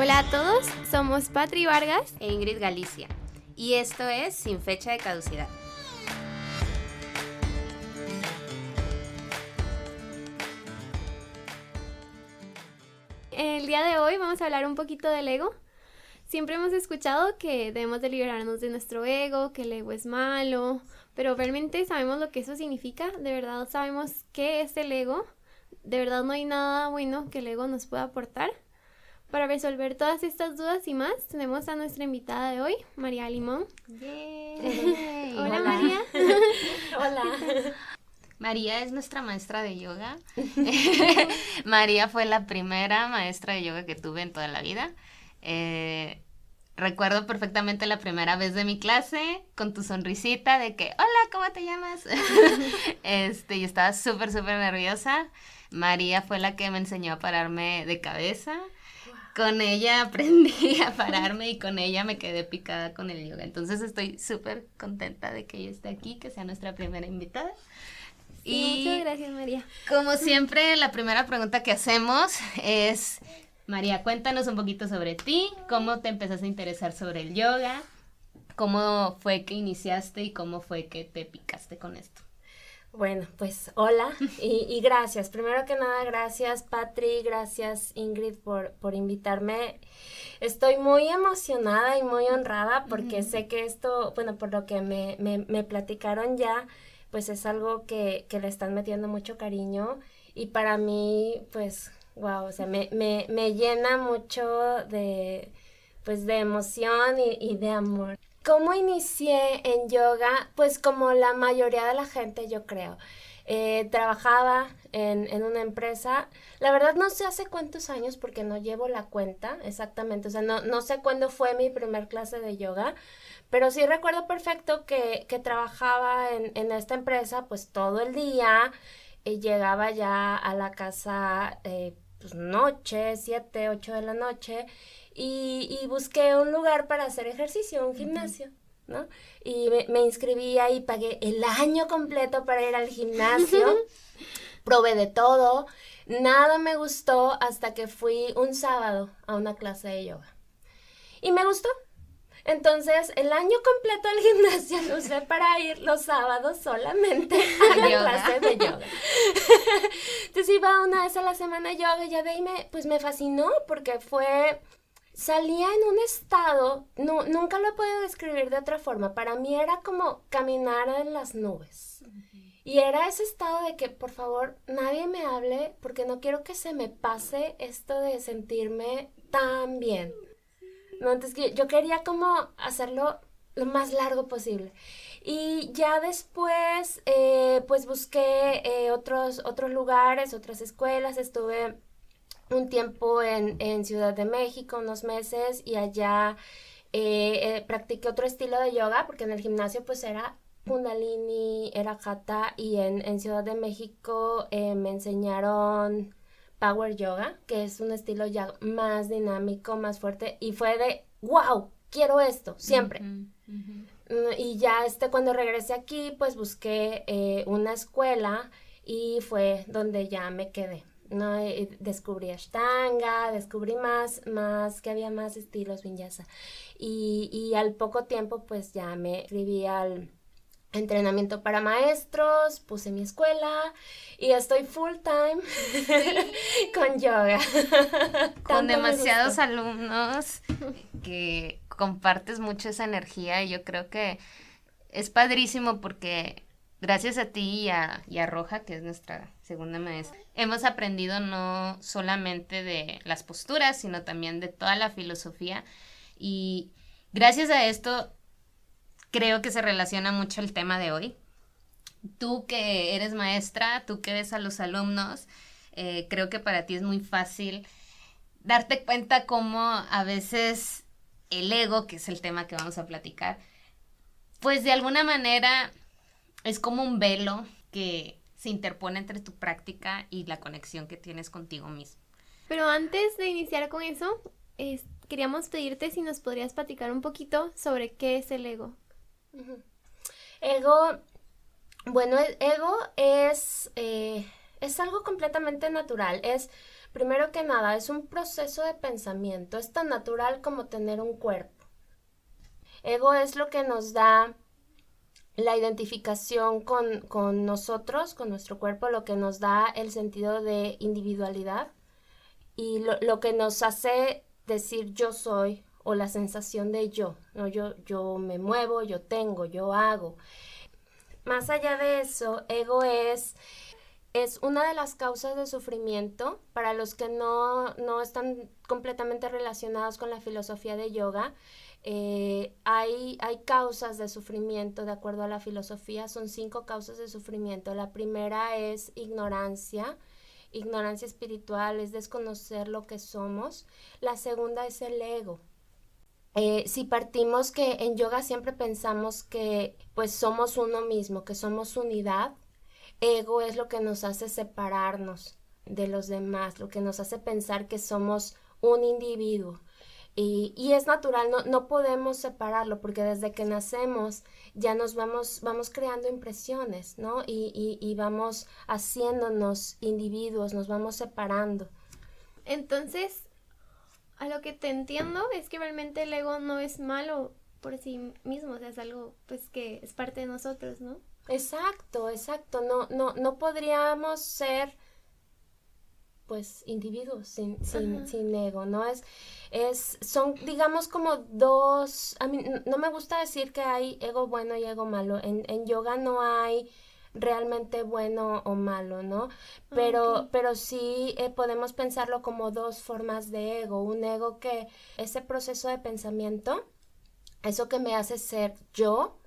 Hola a todos, somos Patri Vargas e Ingrid Galicia y esto es Sin Fecha de Caducidad. El día de hoy vamos a hablar un poquito del ego. Siempre hemos escuchado que debemos de liberarnos de nuestro ego, que el ego es malo, pero realmente sabemos lo que eso significa, de verdad sabemos qué es el ego, de verdad no hay nada bueno que el ego nos pueda aportar. Para resolver todas estas dudas y más, tenemos a nuestra invitada de hoy, María Limón. Hola, María. Hola. María es nuestra maestra de yoga. María fue la primera maestra de yoga que tuve en toda la vida. Eh, recuerdo perfectamente la primera vez de mi clase con tu sonrisita de que, hola, ¿cómo te llamas? este, y estaba súper, súper nerviosa. María fue la que me enseñó a pararme de cabeza con ella aprendí a pararme y con ella me quedé picada con el yoga. Entonces estoy súper contenta de que ella esté aquí, que sea nuestra primera invitada. y muchas gracias, María. Como siempre, la primera pregunta que hacemos es, María, cuéntanos un poquito sobre ti, cómo te empezaste a interesar sobre el yoga, cómo fue que iniciaste y cómo fue que te picaste con esto. Bueno, pues hola y, gracias. Primero que nada, gracias Patri, gracias Ingrid por, por invitarme. Estoy muy emocionada y muy honrada porque sé que esto, bueno, por lo que me, me, me platicaron ya, pues es algo que, que, le están metiendo mucho cariño y para mí, pues, wow, o sea, me, me, me llena mucho de, pues, de emoción y, y de amor. ¿Cómo inicié en yoga? Pues como la mayoría de la gente, yo creo. Eh, trabajaba en, una empresa. La verdad no sé hace cuántos años porque no llevo la cuenta exactamente. O sea, no, no sé cuándo fue mi primer clase de yoga, pero sí recuerdo perfecto que, trabajaba en, esta empresa pues todo el día y llegaba ya a la casa eh, pues noche, siete, ocho de la noche y, busqué un lugar para hacer ejercicio, un gimnasio. ¿no? Y me, inscribí ahí, pagué el año completo para ir al gimnasio, probé de todo, nada me gustó hasta que fui un sábado a una clase de yoga. Y me gustó. Entonces, el año completo del gimnasio lo usé para ir los sábados solamente a la clase de yoga. Entonces iba una vez a la semana a yoga y ya de ahí me, pues me fascinó porque fue salía en un estado, no, nunca lo he podido describir de otra forma, para mí era como caminar en las nubes. Y era ese estado de que, por favor, nadie me hable porque no quiero que se me pase esto de sentirme tan bien. No, entonces yo quería como hacerlo lo más largo posible. Y ya después, eh, pues busqué eh, otros, otros lugares, otras escuelas, estuve un tiempo en, Ciudad de México, unos meses, y allá eh, eh, practiqué otro estilo de yoga, porque en el gimnasio pues era Kundalini, era Hatha, y en, Ciudad de México eh, me enseñaron Power Yoga, que es un estilo ya más dinámico, más fuerte, y fue de, wow, quiero esto, siempre. Mm, y ya este, cuando regresé aquí, pues busqué una escuela y fue donde ya me quedé. ¿no? descubrí Ashtanga, descubrí más, más, que había más estilos vinyasa. Y, y al poco tiempo, pues ya me escribí al entrenamiento para maestros, puse mi escuela y estoy full time con yoga. con demasiados alumnos que compartes mucho esa energía y yo creo que es padrísimo porque gracias a ti y a, y a Roja, que es nuestra segunda maestra, hemos aprendido no solamente de las posturas, sino también de toda la filosofía. Y gracias a esto, creo que se relaciona mucho el tema de hoy. Tú que eres maestra, tú que ves a los alumnos, eh, creo que para ti es muy fácil darte cuenta cómo a veces el ego, que es el tema que vamos a platicar, pues de alguna manera es como un velo que se interpone entre tu práctica y la conexión que tienes contigo mismo. Pero antes de iniciar con eso, queríamos pedirte si nos podrías platicar un poquito sobre qué es el ego. Ego, bueno, ego es, eh, Es algo completamente natural. Es, primero que nada, es un proceso de pensamiento. Es tan natural como tener un cuerpo. Ego es lo que nos da la identificación con, nosotros, con nuestro cuerpo, lo que nos da el sentido de individualidad y lo, que nos hace decir yo soy o la sensación de yo, ¿no? yo, yo me muevo, yo tengo, yo hago. Más allá de eso, ego es, es una de las causas de sufrimiento para los que no, no están completamente relacionados con la filosofía de yoga. Eh, hay, hay causas de sufrimiento, de acuerdo a la filosofía, son cinco causas de sufrimiento. La primera es ignorancia, ignorancia espiritual, es desconocer lo que somos. La segunda es el ego. Eh, si partimos que en yoga siempre pensamos que pues somos uno mismo, que somos unidad, ego es lo que nos hace separarnos de los demás, lo que nos hace pensar que somos un individuo. Y, es natural, no, no, podemos separarlo porque desde que nacemos ya nos vamos, vamos creando impresiones, ¿no? Y, y, vamos haciéndonos individuos, nos vamos separando. Entonces, a lo que te entiendo es que realmente el ego no es malo por sí mismo, o sea, es algo pues que es parte de nosotros, ¿no? Exacto, exacto. No, no, no podríamos ser pues individuos sin, sin, sin, ego, ¿no? Es, es, son, digamos, como dos, a mí no me gusta decir que hay ego bueno y ego malo, en, en yoga no hay realmente bueno o malo, ¿no? Pero, pero sí eh, podemos pensarlo como dos formas de ego, un ego que ese proceso de pensamiento, eso que me hace ser yo,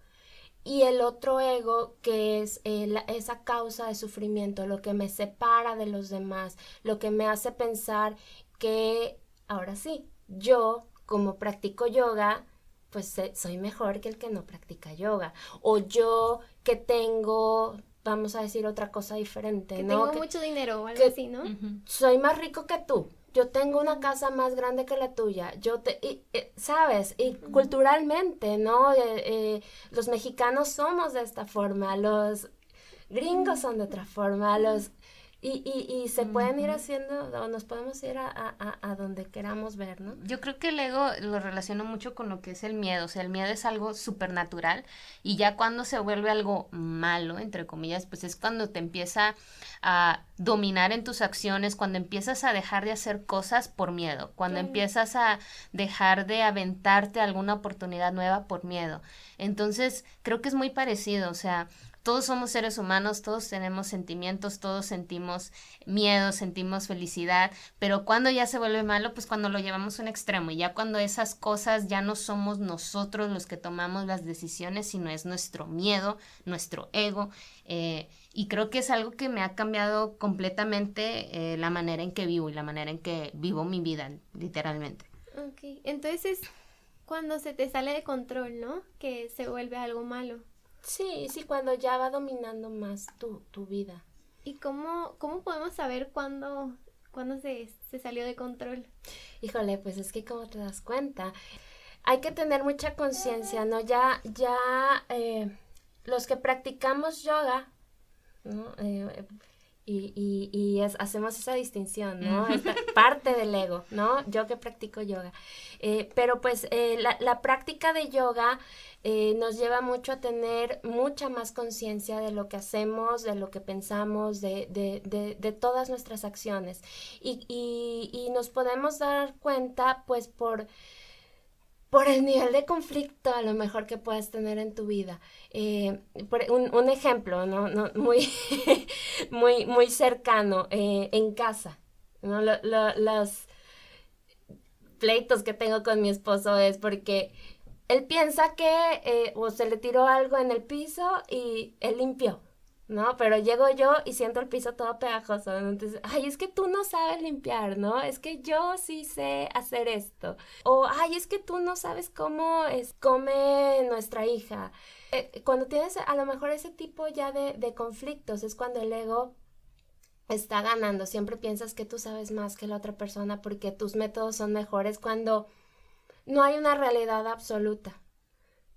y el otro ego que es eh, esa causa de sufrimiento, lo que me separa de los demás, lo que me hace pensar que, ahora sí, yo como practico yoga, pues soy mejor que el que no practica yoga. O yo que tengo, vamos a decir otra cosa diferente, que ¿no? Tengo mucho dinero o algo así, ¿no? Soy más rico que tú yo tengo una casa más grande que la tuya, yo te, y, sabes, y culturalmente, ¿no? Eh, eh, los mexicanos somos de esta forma, los gringos son de otra forma, los y, y, y se pueden ir haciendo, o nos podemos ir a, a, a, donde queramos ver, ¿no? Yo creo que el ego lo relaciono mucho con lo que es el miedo. O sea, el miedo es algo supernatural y ya cuando se vuelve algo malo, entre comillas, pues es cuando te empieza a dominar en tus acciones, cuando empiezas a dejar de hacer cosas por miedo, cuando empiezas a dejar de aventarte alguna oportunidad nueva por miedo. Entonces, creo que es muy parecido. O sea, todos somos seres humanos, todos tenemos sentimientos, todos sentimos miedo, sentimos felicidad, pero cuando ya se vuelve malo, pues cuando lo llevamos a un extremo y ya cuando esas cosas ya no somos nosotros los que tomamos las decisiones, sino es nuestro miedo, nuestro ego. Eh, y creo que es algo que me ha cambiado completamente eh, la manera en que vivo y la manera en que vivo mi vida, literalmente. Ok, entonces es cuando se te sale de control, ¿no? Que se vuelve algo malo. Sí, sí, cuando ya va dominando más tu, tu vida. ¿Y cómo, cómo podemos saber cuándo, cuándo se, se salió de control? Híjole, pues es que como te das cuenta, hay que tener mucha conciencia, ¿no? Ya, ya eh, los que practicamos yoga, ¿no? Eh, y, y, y es, hacemos esa distinción, ¿no? Esta parte del ego, ¿no? Yo que practico yoga. Eh, pero pues la, la práctica de yoga eh, nos lleva mucho a tener mucha más conciencia de lo que hacemos, de lo que pensamos, de, de, de, de todas nuestras acciones. Y, y, y, nos podemos dar cuenta, pues, por, por el nivel de conflicto a lo mejor que puedas tener en tu vida. Eh, un, ejemplo, ¿no? no muy, muy, muy cercano, eh, en casa. ¿no? los pleitos que tengo con mi esposo es porque él piensa que eh, o se le tiró algo en el piso y él limpió, ¿no? Pero llego yo y siento el piso todo pegajoso. Entonces, ay, es que tú no sabes limpiar, ¿no? Es que yo sí sé hacer esto. O, ay, es que tú no sabes cómo es, come nuestra hija. Eh, cuando tienes a lo mejor ese tipo ya de, de conflictos, es cuando el ego está ganando. Siempre piensas que tú sabes más que la otra persona porque tus métodos son mejores cuando no hay una realidad absoluta.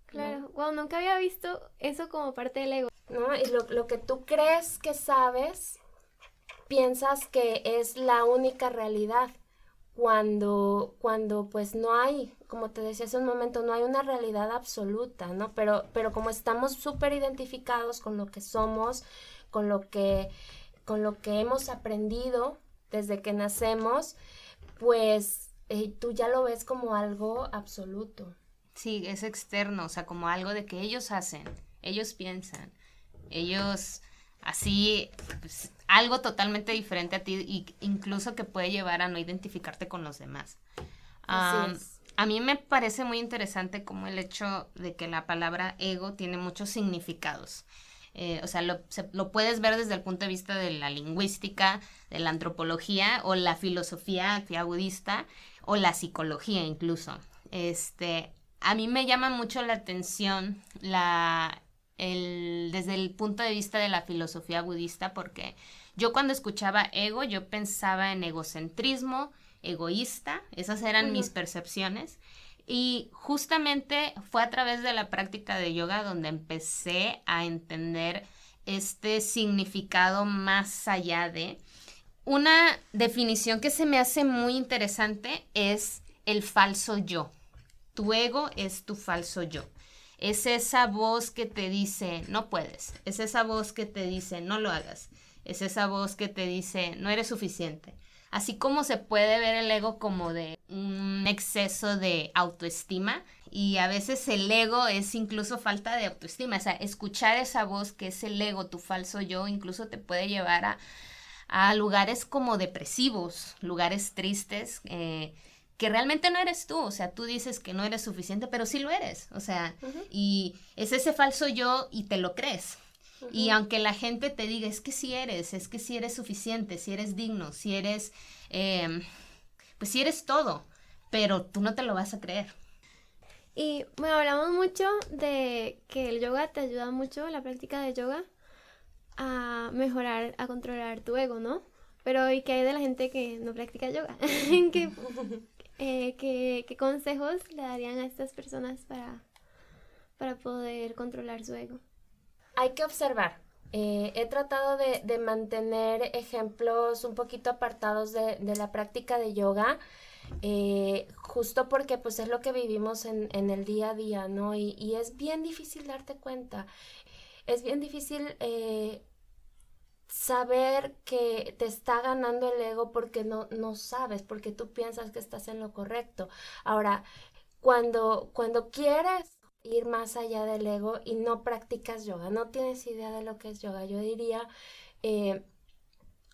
Claro, wow, nunca había visto eso como parte del ego. ¿No? Y lo, lo que tú crees que sabes piensas que es la única realidad cuando, cuando pues no hay, como te decía hace un momento, no hay una realidad absoluta, ¿no? Pero, pero como estamos súper identificados con lo que somos, con lo que, con lo que hemos aprendido desde que nacemos, pues eh, tú ya lo ves como algo absoluto. Sí, es externo, o sea, como algo de que ellos hacen, ellos piensan, ellos así, pues, algo totalmente diferente a ti y incluso que puede llevar a no identificarte con los demás. A mí me parece muy interesante como el hecho de que la palabra ego tiene muchos significados. Eh, o sea, lo, lo, puedes ver desde el punto de vista de la lingüística, de la antropología o la filosofía budista o la psicología incluso. Este, a mí me llama mucho la atención la, el, desde el punto de vista de la filosofía budista, porque yo cuando escuchaba ego, yo pensaba en egocentrismo, egoísta, esas eran mis percepciones. Y justamente fue a través de la práctica de yoga donde empecé a entender este significado más allá de. Una definición que se me hace muy interesante es el falso yo. Tu ego es tu falso yo. Es esa voz que te dice, no puedes. Es esa voz que te dice, no lo hagas. Es esa voz que te dice, no eres suficiente. Así como se puede ver el ego como de un exceso de autoestima y a veces el ego es incluso falta de autoestima. O sea, escuchar esa voz que es el ego, tu falso yo, incluso te puede llevar a, a lugares como depresivos, lugares tristes. Eh, que realmente no eres tú, o sea, tú dices que no eres suficiente, pero sí lo eres, o sea, y es ese falso yo y te lo crees. Y aunque la gente te diga, es que sí eres, es que sí eres suficiente, si eres digno, si eres, em, pues si eres todo, pero tú no te lo vas a creer. Y bueno, hablamos mucho de que el yoga te ayuda mucho, la práctica de yoga, a mejorar, a controlar tu ego, ¿no? Pero ¿y qué hay de la gente que no practica yoga? ¿Qué, eh, ¿qué, consejos le darían a estas personas para, para poder controlar su ego? Hay que observar. Eh, he tratado de, mantener ejemplos un poquito apartados de, la práctica de yoga, eh, justo porque pues es lo que vivimos en, el día a día, ¿no? Y, y, es bien difícil darte cuenta. Es bien difícil saber que te está ganando el ego porque no, no sabes, porque tú piensas que estás en lo correcto. Ahora, cuando, cuando quieres ir más allá del ego y no practicas yoga, no tienes idea de lo que es yoga, yo diría eh,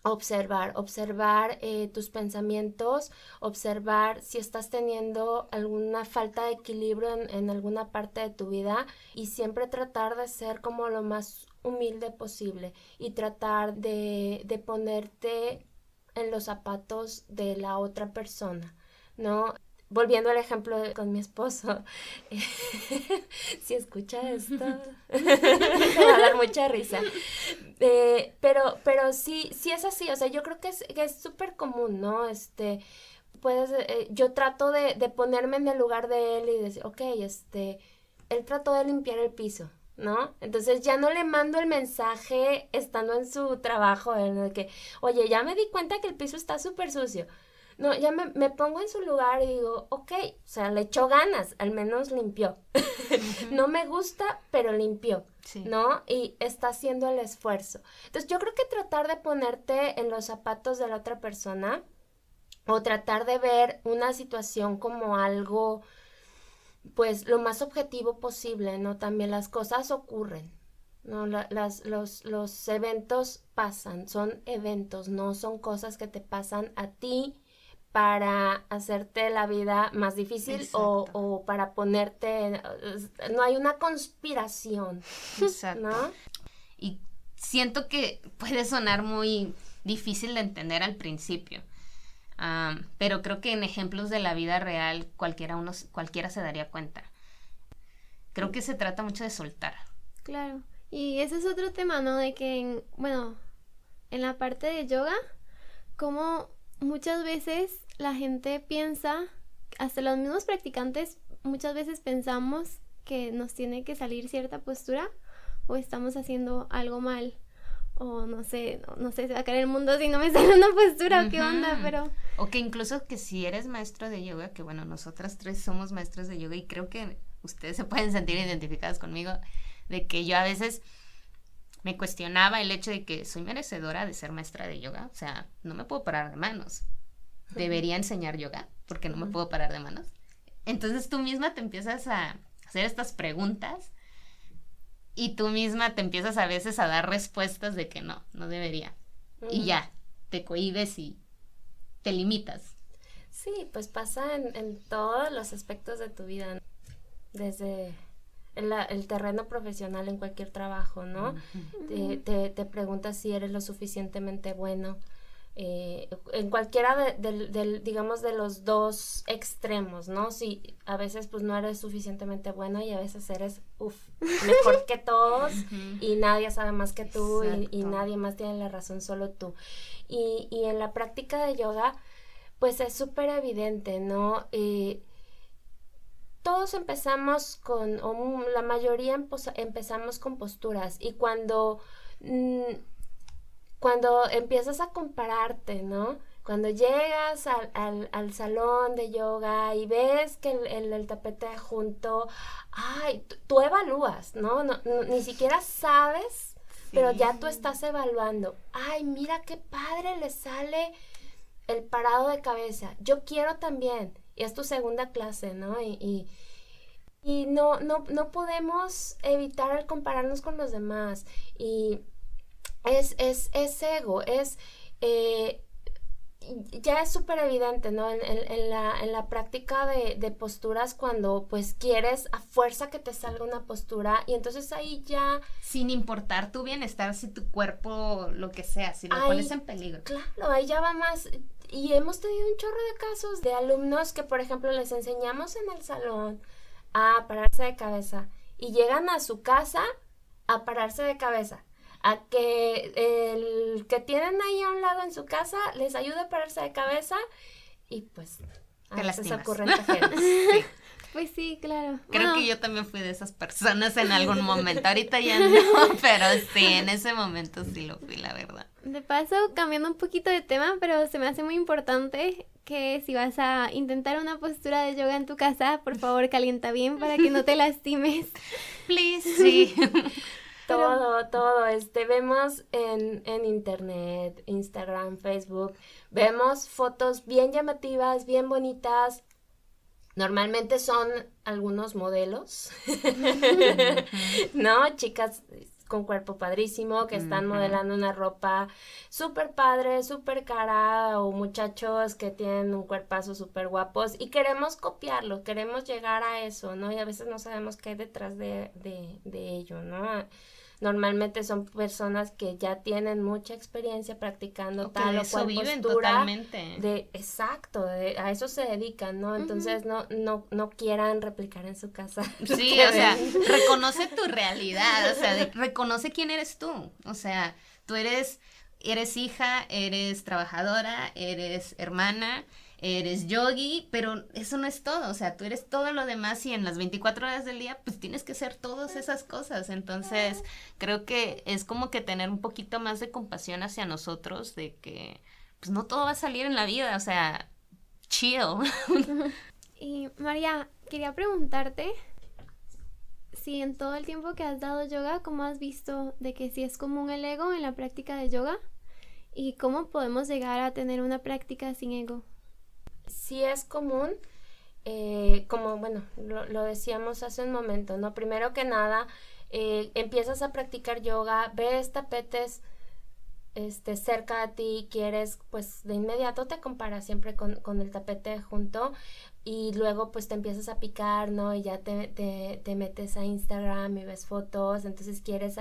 observar, observar eh, tus pensamientos, observar si estás teniendo alguna falta de equilibrio en, en alguna parte de tu vida y siempre tratar de ser como lo más humilde posible y tratar de, de ponerte en los zapatos de la otra persona, ¿no? Volviendo al ejemplo con mi esposo, si escucha esto, me va a dar mucha risa. Eh, pero, pero sí, sí es así, o sea, yo creo que es súper común, ¿no? Este, puedes, eh, yo trato de, de ponerme en el lugar de él y decir, ok, este, él trató de limpiar el piso, ¿no? Entonces ya no le mando el mensaje estando en su trabajo en el que, oye, ya me di cuenta que el piso está súper sucio. No, ya me, pongo en su lugar y digo, ok, o sea, le echó ganas, al menos limpió. no me gusta, pero limpió, ¿no? Y está haciendo el esfuerzo. Entonces yo creo que tratar de ponerte en los zapatos de la otra persona o tratar de ver una situación como algo pues lo más objetivo posible, ¿no? También las cosas ocurren, ¿no? las, los, los eventos pasan, son eventos, no son cosas que te pasan a ti para hacerte la vida más difícil o, o, para ponerte, no hay una conspiración, Exacto. ¿no? Y siento que puede sonar muy difícil de entender al principio, pero creo que en ejemplos de la vida real cualquiera, uno, cualquiera se daría cuenta. Creo que se trata mucho de soltar. Claro. Y ese es otro tema, ¿no? De que, en, bueno, en la parte de yoga, como muchas veces la gente piensa, hasta los mismos practicantes, muchas veces pensamos que nos tiene que salir cierta postura o estamos haciendo algo mal o no sé, no, sé, se va a caer el mundo si no me sale una postura, qué onda, pero... O que incluso que si eres maestro de yoga, que bueno, nosotras tres somos maestras de yoga y creo que ustedes se pueden sentir identificadas conmigo, de que yo a veces me cuestionaba el hecho de que soy merecedora de ser maestra de yoga, o sea, no me puedo parar de manos. Debería enseñar yoga porque no me puedo parar de manos. Entonces tú misma te empiezas a hacer estas preguntas y tú misma te empiezas a veces a dar respuestas de que no, no debería. Y ya, te cohibes y te limitas. Sí, pues pasa en, en todos los aspectos de tu vida, desde el, terreno profesional en cualquier trabajo, ¿no? te, te, te, preguntas si eres lo suficientemente bueno. Eh, en cualquiera de, digamos, de los dos extremos, ¿no? Si a veces pues no eres suficientemente bueno y a veces eres, uff, mejor que todos y nadie sabe más que tú y, nadie más tiene la razón, solo tú. Y, y en la práctica de yoga, pues es súper evidente, ¿no? Eh, todos empezamos con, o la mayoría empezamos con posturas y cuando, mm, cuando empiezas a compararte, ¿no? Cuando llegas al, al, salón de yoga y ves que el, el, tapete junto, ay, tú evalúas, ¿no? No, Ni siquiera sabes, pero ya tú estás evaluando. Ay, mira qué padre le sale el parado de cabeza. Yo quiero también es tu segunda clase, ¿no? Y, y, no, no, no podemos evitar el compararnos con los demás. Y es, es, es ego, es... Eh, ya es súper evidente, ¿no? En, en, la, en, la, práctica de, de, posturas cuando pues quieres a fuerza que te salga una postura y entonces ahí ya... Sin importar tu bienestar, si tu cuerpo, lo que sea, si lo pones en peligro. Claro, ahí ya va más, y hemos tenido un chorro de casos de alumnos que, por ejemplo, les enseñamos en el salón a pararse de cabeza y llegan a su casa a pararse de cabeza. A que el que tienen ahí a un lado en su casa les ayude a pararse de cabeza y pues a veces ocurren Pues sí, claro. Creo que yo también fui de esas personas en algún momento. Ahorita ya no, pero sí, en ese momento sí lo fui, la verdad. De paso, cambiando un poquito de tema, pero se me hace muy importante que si vas a intentar una postura de yoga en tu casa, por favor calienta bien para que no te lastimes. Please, sí. todo, todo. Este, vemos en, en internet, Instagram, Facebook, vemos fotos bien llamativas, bien bonitas, Normalmente son algunos modelos, ¿no? Chicas con cuerpo padrísimo que están modelando una ropa súper padre, súper cara o muchachos que tienen un cuerpazo súper guapos y queremos copiarlo, queremos llegar a eso, ¿no? Y a veces no sabemos qué hay detrás de, de, de ello, ¿no? Normalmente son personas que ya tienen mucha experiencia practicando tal o cual postura totalmente. de exacto a eso se dedican no entonces no no no quieran replicar en su casa. Sí o sea reconoce tu realidad o sea reconoce quién eres tú. O sea tú eres eres hija eres trabajadora eres hermana eres yogi, pero eso no es todo, o sea, tú eres todo lo demás y en las 24 horas del día pues tienes que hacer todas esas cosas, entonces creo que es como que tener un poquito más de compasión hacia nosotros, de que pues no todo va a salir en la vida, o sea, chill. y María, quería preguntarte si en todo el tiempo que has dado yoga, ¿cómo has visto de que si es común el ego en la práctica de yoga? ¿Y cómo podemos llegar a tener una práctica sin ego? Sí es común, eh, como bueno, lo, decíamos hace un momento, ¿no? Primero que nada, eh, empiezas a practicar yoga, ves tapetes este, cerca de ti, quieres, pues de inmediato te comparas siempre con, con, el tapete junto y luego pues te empiezas a picar, ¿no? Y ya te, te, te metes a Instagram y ves fotos, entonces quieres...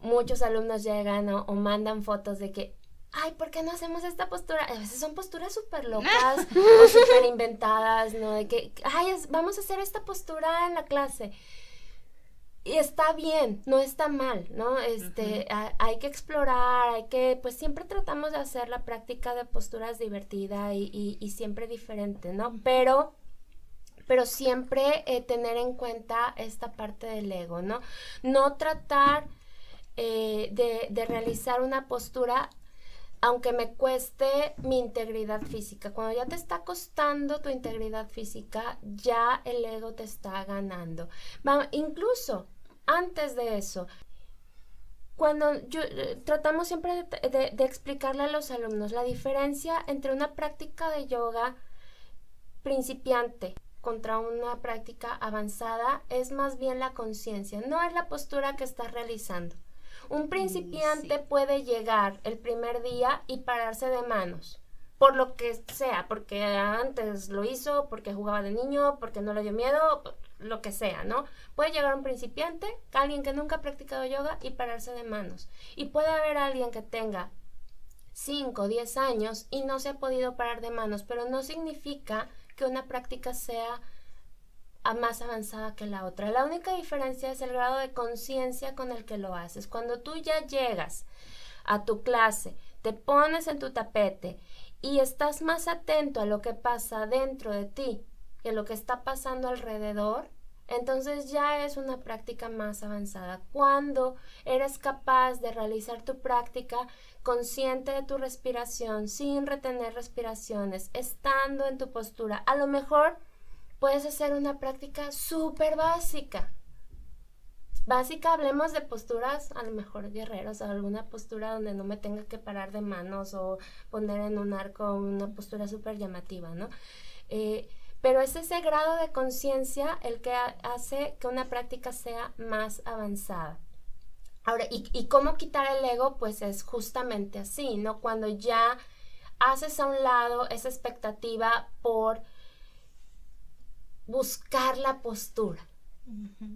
Muchos alumnos llegan o mandan fotos de que ay, ¿por qué no hacemos esta postura? A veces son posturas súper locas o súper inventadas, ¿no? De que, ay, vamos a hacer esta postura en la clase. Y está bien, no está mal, ¿no? Este, hay que explorar, hay que, pues siempre tratamos de hacer la práctica de posturas divertida y, y, siempre diferente, ¿no? Pero pero siempre eh, tener en cuenta esta parte del ego, ¿no? No tratar eh, de, de realizar una postura aunque me cueste mi integridad física. Cuando ya te está costando tu integridad física, ya el ego te está ganando. Incluso antes de eso, cuando yo, eh, tratamos siempre de, de, explicarle a los alumnos la diferencia entre una práctica de yoga principiante contra una práctica avanzada es más bien la conciencia, no es la postura que estás realizando. Un principiante puede llegar el primer día y pararse de manos, por lo que sea, porque antes lo hizo, porque jugaba de niño, porque no le dio miedo, lo que sea, ¿no? Puede llegar un principiante, alguien que nunca ha practicado yoga y pararse de manos. Y puede haber alguien que tenga 5 o 10 años y no se ha podido parar de manos, pero no significa que una práctica sea más avanzada que la otra. La única diferencia es el grado de conciencia con el que lo haces. Cuando tú ya llegas a tu clase, te pones en tu tapete y estás más atento a lo que pasa dentro de ti que lo que está pasando alrededor, entonces ya es una práctica más avanzada. Cuando eres capaz de realizar tu práctica consciente de tu respiración, sin retener respiraciones, estando en tu postura, a lo mejor puedes hacer una práctica súper básica. Básica, hablemos de posturas, a lo mejor guerreros, alguna postura donde no me tenga que parar de manos o poner en un arco una postura súper llamativa, ¿no? Eh, pero es ese grado de conciencia el que hace que una práctica sea más avanzada. Ahora, ¿y, ¿y, cómo quitar el ego? Pues es justamente así, ¿no? Cuando ya haces a un lado esa expectativa por buscar la postura.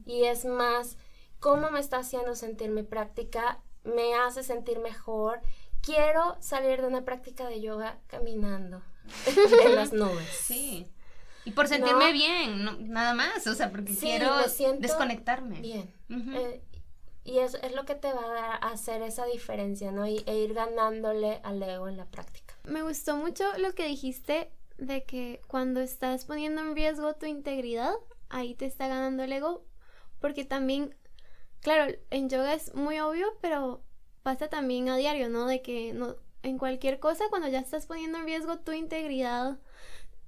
Y es más, cómo me está haciendo sentir mi práctica, me hace sentir mejor. Quiero salir de una práctica de yoga caminando en las nubes. Sí. Y por sentirme bien, nada más, o sea, porque quiero desconectarme. Bien. Eh, y eso es lo que te va a hacer esa diferencia, ¿no? Y, e ir ganándole al ego en la práctica. Me gustó mucho lo que dijiste de que cuando estás poniendo en riesgo tu integridad, ahí te está ganando el ego, porque también, claro, en yoga es muy obvio, pero pasa también a diario, ¿no? De que no, en cualquier cosa, cuando ya estás poniendo en riesgo tu integridad,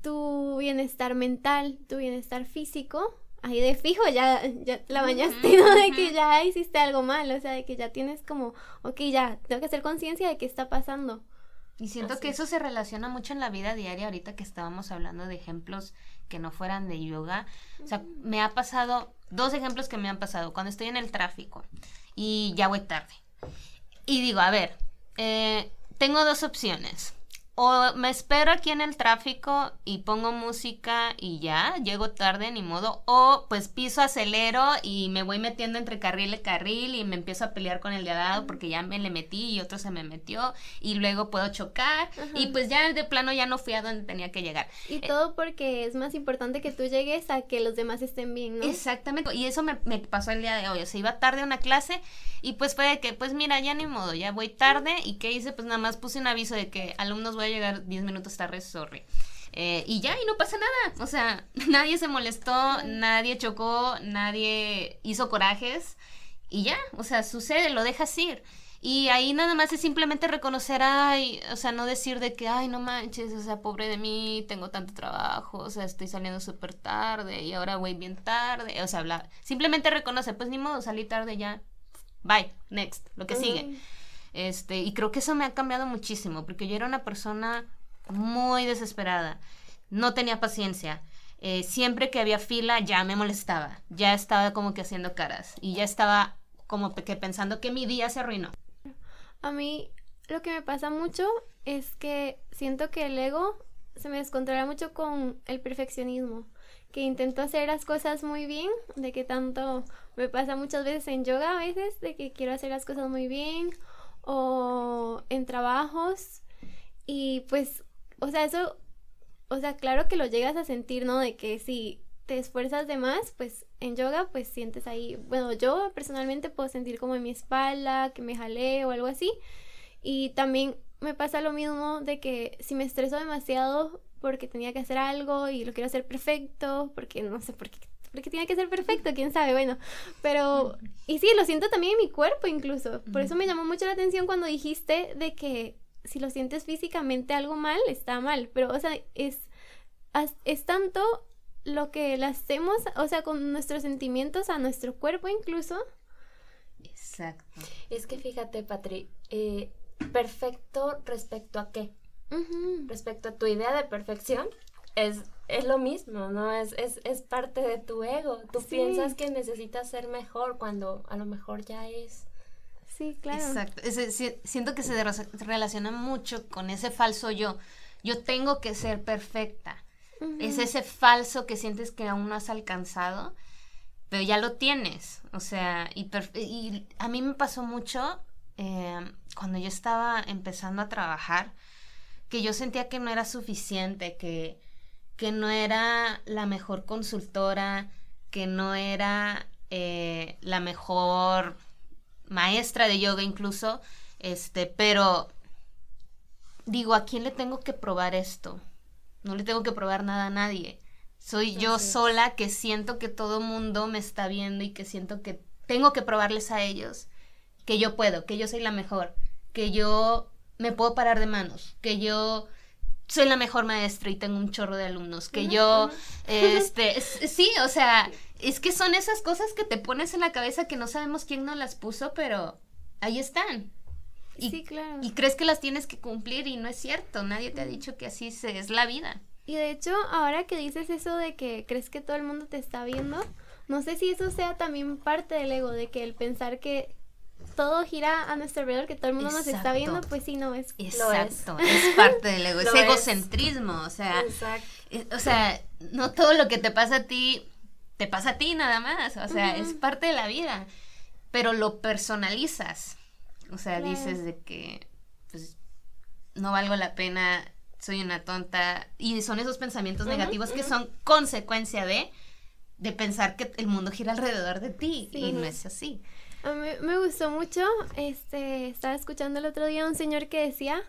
tu bienestar mental, tu bienestar físico, ahí de fijo ya, ya la bañaste, ¿no? De que ya hiciste algo mal, o sea, de que ya tienes como, ok, ya, tengo que hacer conciencia de qué está pasando. Y siento que eso se relaciona mucho en la vida diaria, ahorita que estábamos hablando de ejemplos que no fueran de yoga. O sea, me ha pasado, dos ejemplos que me han pasado, cuando estoy en el tráfico y ya voy tarde. Y digo, a ver, eh, tengo dos opciones o me espero aquí en el tráfico y pongo música y ya, llego tarde, ni modo, o pues piso, acelero y me voy metiendo entre carril y carril y me empiezo a pelear con el de al lado porque ya me le metí y otro se me metió y luego puedo chocar. Y pues ya de plano ya no fui a donde tenía que llegar. Y todo porque es más importante que tú llegues a que los demás estén bien, ¿no? Exactamente, y eso me, me pasó el día de hoy, o sea, iba tarde a una clase y pues fue de que, pues mira, ya ni modo, ya voy tarde. Y ¿qué hice? Pues nada más puse un aviso de que alumnos voy a llegar 10 minutos tarde, sorry. Eh, y ya, y no pasa nada. O sea, nadie se molestó, nadie chocó, nadie hizo corajes. Y ya, o sea, sucede, lo dejas ir. Y ahí nada más es simplemente reconocer, ay, o sea, no decir de que, ay, no manches, o sea, pobre de mí, tengo tanto trabajo, o sea, estoy saliendo súper tarde y ahora voy bien tarde. O sea, hablar. Simplemente reconoce, pues ni modo, salí tarde ya. Bye, next, lo que sigue. Este, y creo que eso me ha cambiado muchísimo, porque yo era una persona muy desesperada, no tenía paciencia. Eh, siempre que había fila ya me molestaba, ya estaba como que haciendo caras y ya estaba como que pensando que mi día se arruinó. A mí lo que me pasa mucho es que siento que el ego se me descontrola mucho con el perfeccionismo, que intento hacer las cosas muy bien, de que tanto me pasa muchas veces en yoga a veces, de que quiero hacer las cosas muy bien o en trabajos y pues, o sea, eso, o sea, claro que lo llegas a sentir, ¿no? De que si te esfuerzas de más, pues en yoga pues sientes ahí, bueno, yo personalmente puedo sentir como en mi espalda, que me jaleo o algo así. Y también me pasa lo mismo de que si me estreso demasiado porque tenía que hacer algo y lo quiero hacer perfecto, porque no sé por qué porque tiene que ser perfecto, quién sabe, bueno, pero, y sí, lo siento también en mi cuerpo incluso, por eso me llamó mucho la atención cuando dijiste de que si lo sientes físicamente algo mal, está mal, pero, o sea, es, es tanto lo que le hacemos, o sea, con nuestros sentimientos a nuestro cuerpo incluso. Exacto. Es que fíjate, Patri, eh, perfecto respecto a qué? Respecto a tu idea de perfección, es, es lo mismo, ¿no? Es, es, es parte de tu ego. Tú piensas que necesitas ser mejor cuando a lo mejor ya es. Sí, claro. Exacto. siento que se relaciona mucho con ese falso yo. Yo tengo que ser perfecta. Es ese falso que sientes que aún no has alcanzado, pero ya lo tienes. O sea, y, y a mí me pasó mucho eh, cuando yo estaba empezando a trabajar, que yo sentía que no era suficiente, que, que no era la mejor consultora, que no era eh, la mejor maestra de yoga incluso, este, pero digo, ¿a quién le tengo que probar esto? No le tengo que probar nada a nadie. Soy yo sola que siento que todo mundo me está viendo y que siento que tengo que probarles a ellos que yo puedo, que yo soy la mejor, que yo me puedo parar de manos, que yo soy la mejor maestra y tengo un chorro de alumnos, que yo, este, sí, o sea, es que son esas cosas que te pones en la cabeza que no sabemos quién nos las puso, pero ahí están. Y, sí, claro. Y crees que las tienes que cumplir y no es cierto, nadie te ha dicho que así se, es la vida. Y de hecho, ahora que dices eso de que crees que todo el mundo te está viendo, no sé si eso sea también parte del ego, de que el pensar que todo gira a nuestro alrededor, que todo el mundo nos está viendo, pues sí, no es. Exacto, es. parte del ego, es egocentrismo, o sea, o sea, no todo lo que te pasa a ti, te pasa a ti nada más, o sea, es parte de la vida, pero lo personalizas. O sea, dices de que pues no valgo la pena, soy una tonta. Y son esos pensamientos negativos que son consecuencia de, de pensar que el mundo gira alrededor de ti. Y no es así. A mí me gustó mucho, este, estaba escuchando el otro día un señor que decía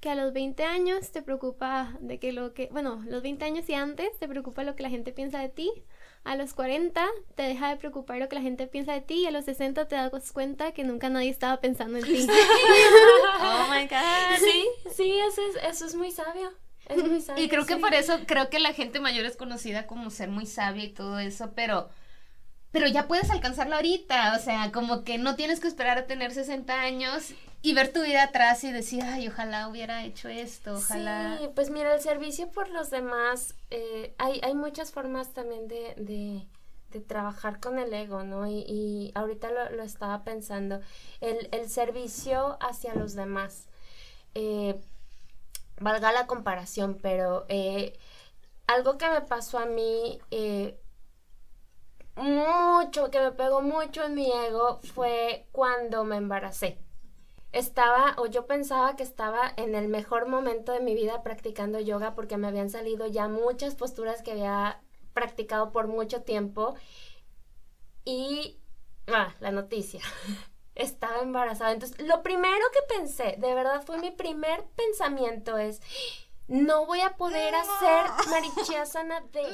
que a los 20 años te preocupa de que lo que, bueno, los 20 años y antes te preocupa lo que la gente piensa de ti, a los 40 te deja de preocupar lo que la gente piensa de ti y a los 60 te das cuenta que nunca nadie estaba pensando en ti. oh my god. Sí, sí, eso es, eso es muy sabio. Es muy sabio. Y creo que por eso, creo que la gente mayor es conocida como ser muy sabia y todo eso, pero pero ya puedes alcanzarlo ahorita, o sea, como que no tienes que esperar a tener 60 años y ver tu vida atrás y decir, ay, ojalá hubiera hecho esto, ojalá. Sí, pues mira, el servicio por los demás, eh, hay, hay muchas formas también de, de, trabajar con el ego, ¿no? Y, y ahorita lo, lo, estaba pensando, el, el, servicio hacia los demás. Eh, valga la comparación, pero eh, algo que me pasó a mí mucho, que me pegó mucho en mi ego fue cuando me embaracé. Estaba, o yo pensaba que estaba en el mejor momento de mi vida practicando yoga porque me habían salido ya muchas posturas que había practicado por mucho tiempo. Y, ah, la noticia. estaba embarazada. Entonces, lo primero que pensé, de verdad fue mi primer pensamiento es, no voy a poder hacer marichiasana de...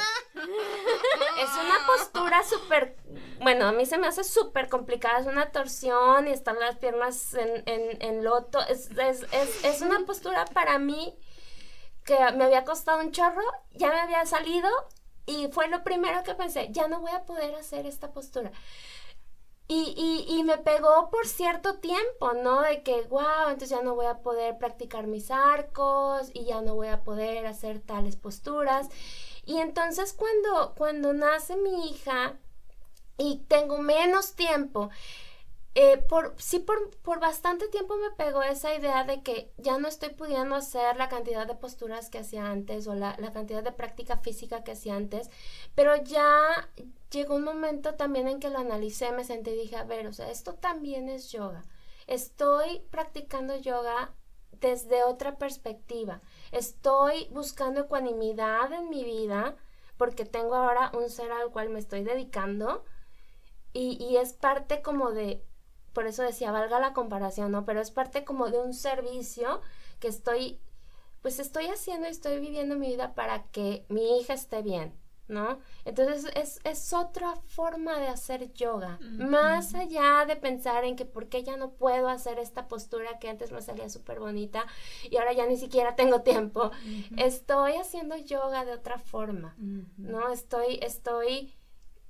Es una postura súper, bueno, a mí se me hace súper complicada, es una torsión y están las piernas en, en, loto, es, es, una postura para mí que me había costado un chorro, ya me había salido y fue lo primero que pensé, ya no voy a poder hacer esta postura. Y, y, me pegó por cierto tiempo, ¿no? De que, wow, entonces ya no voy a poder practicar mis arcos y ya no voy a poder hacer tales posturas. Y entonces cuando, cuando nace mi hija y tengo menos tiempo, eh, por, sí, por, por, bastante tiempo me pegó esa idea de que ya no estoy pudiendo hacer la cantidad de posturas que hacía antes o la, la cantidad de práctica física que hacía antes, pero ya, llegó un momento también en que lo analicé, me senté y dije, a ver, o sea, esto también es yoga. Estoy practicando yoga desde otra perspectiva. Estoy buscando ecuanimidad en mi vida porque tengo ahora un ser al cual me estoy dedicando y, y es parte como de, por eso decía, valga la comparación, ¿no? Pero es parte como de un servicio que estoy, pues estoy haciendo y estoy viviendo mi vida para que mi hija esté bien ¿no? Entonces es, otra forma de hacer yoga, más allá de pensar en que por qué ya no puedo hacer esta postura que antes me salía súper bonita y ahora ya ni siquiera tengo tiempo. Estoy haciendo yoga de otra forma, ¿no? Estoy, estoy,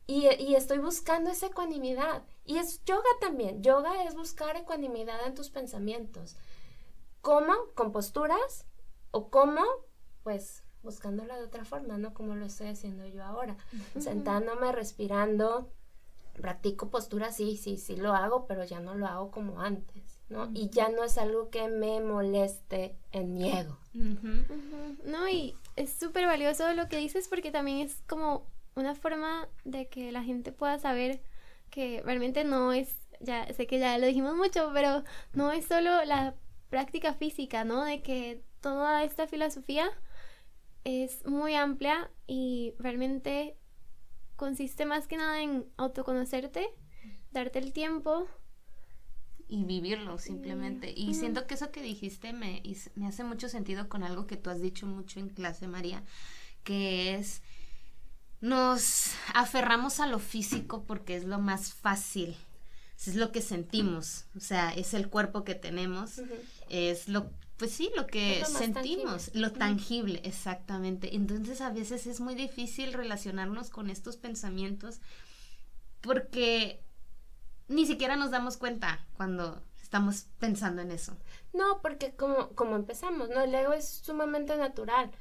y, y estoy buscando esa ecuanimidad. Y es yoga también, yoga es buscar ecuanimidad en tus pensamientos. ¿Cómo? Con posturas o cómo, pues buscándola de otra forma, ¿no? Como lo estoy haciendo yo ahora, sentándome, respirando, practico postura, sí, sí, sí lo hago, pero ya no lo hago como antes, ¿no? Y ya no es algo que me moleste en mi ego. No, y es súper valioso lo que dices porque también es como una forma de que la gente pueda saber que realmente no es, ya sé que ya lo dijimos mucho, pero no es solo la práctica física, ¿no? De que toda esta filosofía es muy amplia y realmente consiste más que nada en autoconocerte, darte el tiempo. Y vivirlo simplemente. Y siento que eso que dijiste me, me hace mucho sentido con algo que tú has dicho mucho en clase, María, que es nos aferramos a lo físico porque es lo más fácil, es lo que sentimos, o sea, es el cuerpo que tenemos, es lo pues sí, lo que sentimos, lo tangible, exactamente. Entonces a veces es muy difícil relacionarnos con estos pensamientos porque ni siquiera nos damos cuenta cuando estamos pensando en eso. No, porque como, como empezamos, ¿no? El ego es sumamente natural.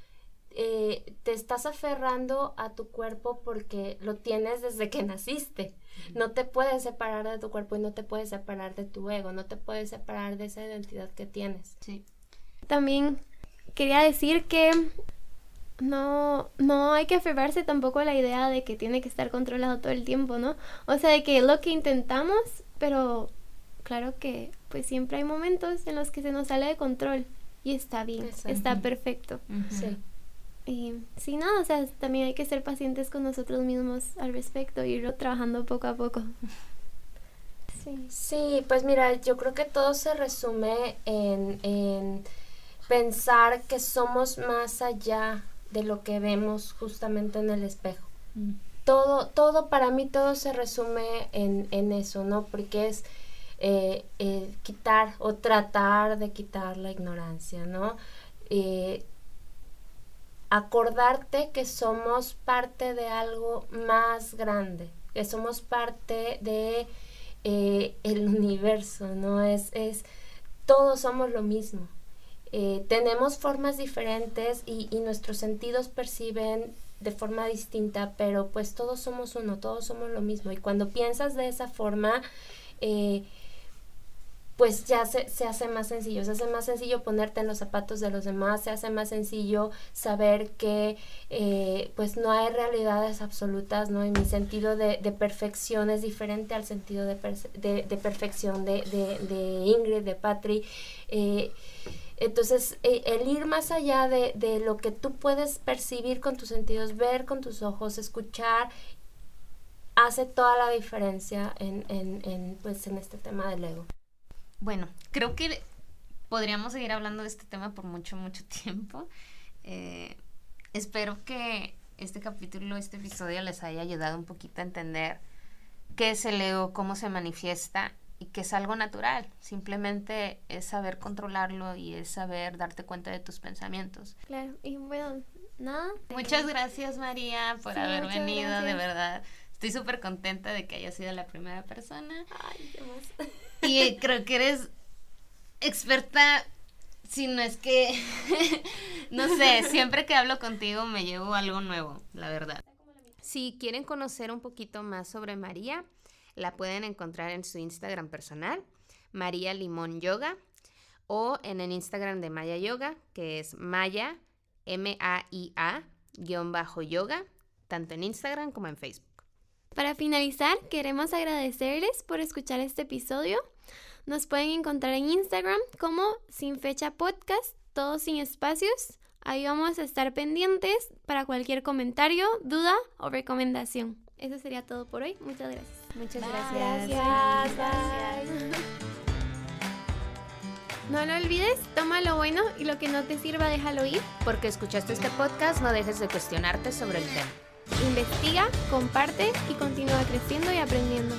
Eh, te estás aferrando a tu cuerpo porque lo tienes desde que naciste. No te puedes separar de tu cuerpo y no te puedes separar de tu ego, no te puedes separar de esa identidad que tienes. Sí. También quería decir que no, no hay que aferrarse tampoco a la idea de que tiene que estar controlado todo el tiempo, ¿no? O sea, de que es lo que intentamos, pero claro que pues siempre hay momentos en los que se nos sale de control y está bien, está perfecto. Sí. Y sí, no, o sea, también hay que ser pacientes con nosotros mismos al respecto, y irlo trabajando poco a poco. Sí. sí, pues mira, yo creo que todo se resume en, en pensar que somos más allá de lo que vemos justamente en el espejo. Mm. Todo, todo, para mí todo se resume en, en eso, ¿no? Porque es eh, eh, quitar o tratar de quitar la ignorancia, ¿no? Eh, acordarte que somos parte de algo más grande, que somos parte de el universo, ¿no? Es, es, todos somos lo mismo. Eh, tenemos formas diferentes y, nuestros sentidos perciben de forma distinta, pero pues todos somos uno, todos somos lo mismo. Y cuando piensas de esa forma, eh, pues ya se, se, hace más sencillo, se hace más sencillo ponerte en los zapatos de los demás, se hace más sencillo saber que eh, pues no hay realidades absolutas, ¿no? Y mi sentido de, perfección es diferente al sentido de, perfección de, de, Ingrid, de Patri. Entonces, e, el ir más allá de, lo que tú puedes percibir con tus sentidos, ver con tus ojos, escuchar, hace toda la diferencia en, en, pues, en este tema del ego. Bueno, creo que podríamos seguir hablando de este tema por mucho, mucho tiempo. Eh, espero que este capítulo, este episodio les haya ayudado un poquito a entender qué es el ego, cómo se manifiesta y que es algo natural, simplemente es saber controlarlo y es saber darte cuenta de tus pensamientos. Claro, y bueno, nada. Muchas gracias María por haber venido, de verdad. Estoy súper contenta de que hayas sido la primera persona. Ay, qué más. Y creo que eres experta, si no es que, no sé, siempre que hablo contigo me llevo algo nuevo, la verdad. Si quieren conocer un poquito más sobre María, la pueden encontrar en su Instagram personal, María Limón Yoga, o en el Instagram de Maya Yoga, que es Maya, M-A-I-A, guion bajo yoga, tanto en Instagram como en Facebook. Para finalizar, queremos agradecerles por escuchar este episodio. Nos pueden encontrar en Instagram como Sin Fecha Podcast, todos sin espacios. Ahí vamos a estar pendientes para cualquier comentario, duda o recomendación. Eso sería todo por hoy. Muchas gracias. Muchas gracias. Gracias. No lo olvides, toma lo bueno y lo que no te sirva déjalo ir. Porque escuchaste este podcast, no dejes de cuestionarte sobre el tema. Investiga, comparte y continúa creciendo y aprendiendo.